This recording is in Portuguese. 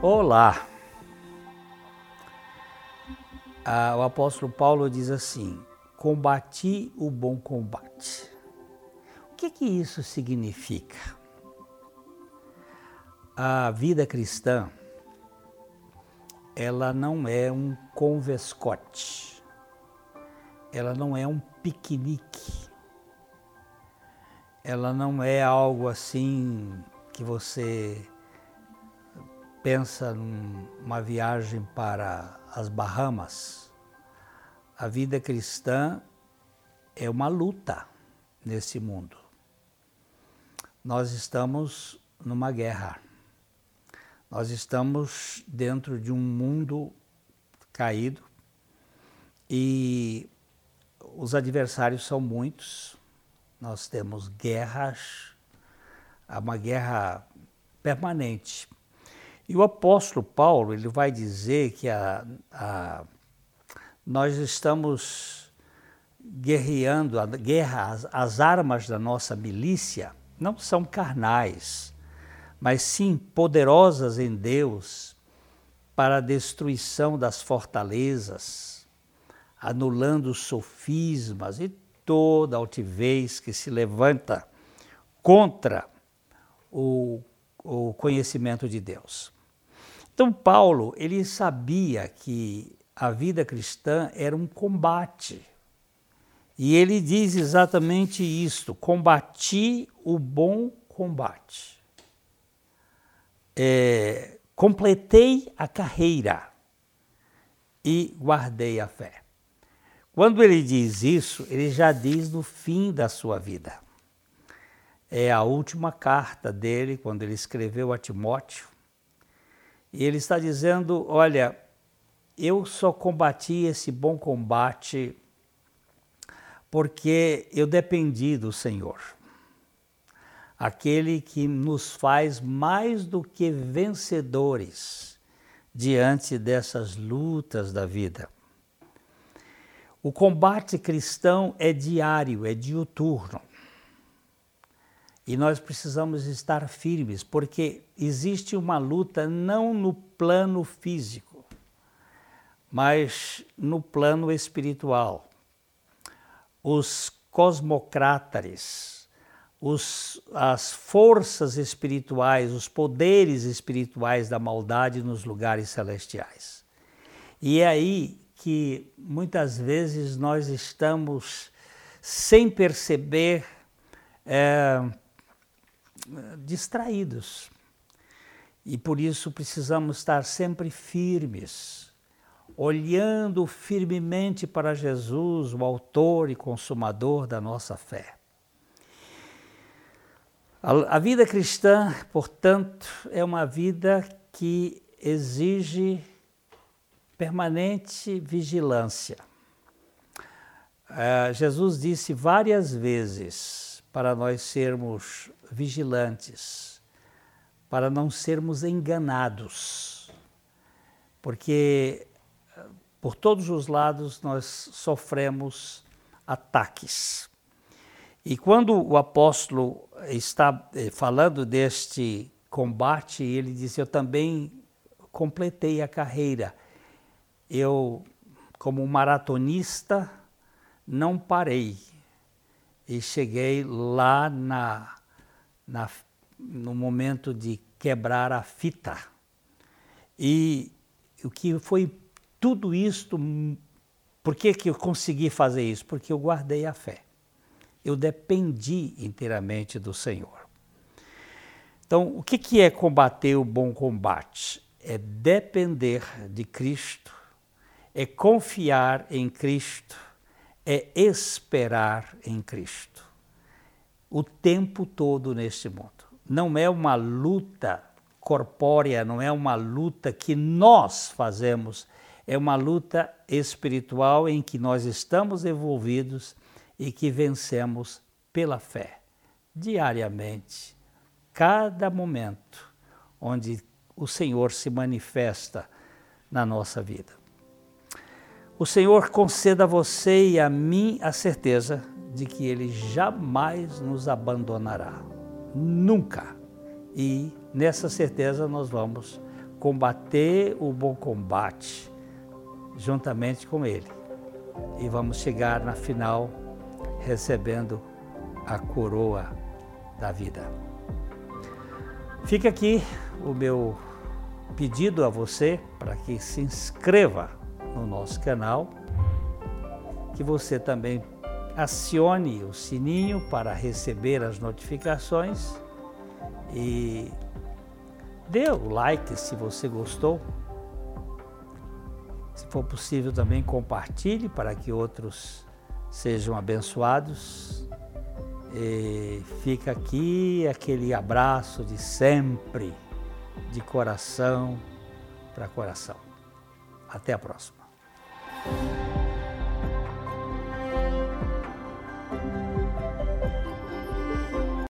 Olá! Ah, o apóstolo Paulo diz assim: combati o bom combate. O que, que isso significa? A vida cristã, ela não é um convescote, ela não é um piquenique, ela não é algo assim que você pensa numa viagem para as Bahamas. A vida cristã é uma luta nesse mundo. Nós estamos numa guerra. Nós estamos dentro de um mundo caído e os adversários são muitos. Nós temos guerras, uma guerra permanente. E o apóstolo Paulo ele vai dizer que a, a, nós estamos guerreando, a guerra, as, as armas da nossa milícia não são carnais, mas sim poderosas em Deus para a destruição das fortalezas, anulando sofismas e toda altivez que se levanta contra o, o conhecimento de Deus. Então Paulo, ele sabia que a vida cristã era um combate. E ele diz exatamente isto: combati o bom combate. É, completei a carreira e guardei a fé. Quando ele diz isso, ele já diz no fim da sua vida. É a última carta dele, quando ele escreveu a Timóteo e ele está dizendo: olha, eu só combati esse bom combate porque eu dependi do Senhor, aquele que nos faz mais do que vencedores diante dessas lutas da vida. O combate cristão é diário, é diuturno. E nós precisamos estar firmes, porque existe uma luta não no plano físico, mas no plano espiritual. Os cosmocrátares, os, as forças espirituais, os poderes espirituais da maldade nos lugares celestiais. E é aí que muitas vezes nós estamos, sem perceber, é, distraídos. E por isso precisamos estar sempre firmes, olhando firmemente para Jesus, o Autor e Consumador da nossa fé. A, a vida cristã, portanto, é uma vida que exige permanente vigilância. Uh, Jesus disse várias vezes para nós sermos vigilantes, para não sermos enganados, porque por todos os lados nós sofremos ataques. E quando o apóstolo está eh, falando deste combate, ele diz: Eu também completei a carreira. Eu, como maratonista, não parei e cheguei lá na na, no momento de quebrar a fita. E o que foi tudo isto, por que, que eu consegui fazer isso? Porque eu guardei a fé. Eu dependi inteiramente do Senhor. Então, o que, que é combater o bom combate? É depender de Cristo, é confiar em Cristo, é esperar em Cristo o tempo todo neste mundo. Não é uma luta corpórea, não é uma luta que nós fazemos, é uma luta espiritual em que nós estamos envolvidos e que vencemos pela fé, diariamente, cada momento onde o Senhor se manifesta na nossa vida. O Senhor conceda a você e a mim a certeza de que Ele jamais nos abandonará. Nunca. E nessa certeza nós vamos combater o bom combate juntamente com Ele. E vamos chegar na final recebendo a coroa da vida. Fica aqui o meu pedido a você para que se inscreva no nosso canal, que você também acione o sininho para receber as notificações e dê o like se você gostou. Se for possível também compartilhe para que outros sejam abençoados. E fica aqui aquele abraço de sempre, de coração para coração. Até a próxima. thank you